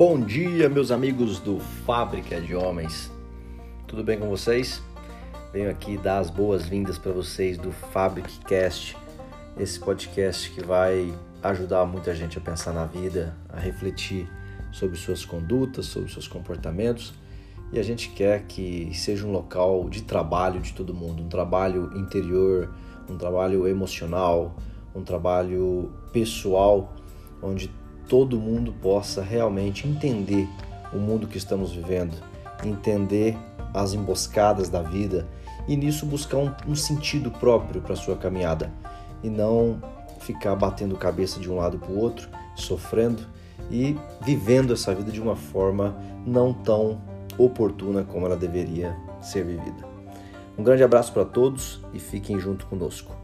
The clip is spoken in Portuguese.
Bom dia, meus amigos do Fábrica de Homens. Tudo bem com vocês? Venho aqui dar as boas-vindas para vocês do Fabriccast, esse podcast que vai ajudar muita gente a pensar na vida, a refletir sobre suas condutas, sobre seus comportamentos. E a gente quer que seja um local de trabalho de todo mundo, um trabalho interior, um trabalho emocional, um trabalho pessoal, onde todo mundo possa realmente entender o mundo que estamos vivendo, entender as emboscadas da vida e nisso buscar um, um sentido próprio para sua caminhada e não ficar batendo cabeça de um lado para o outro, sofrendo e vivendo essa vida de uma forma não tão oportuna como ela deveria ser vivida. Um grande abraço para todos e fiquem junto conosco.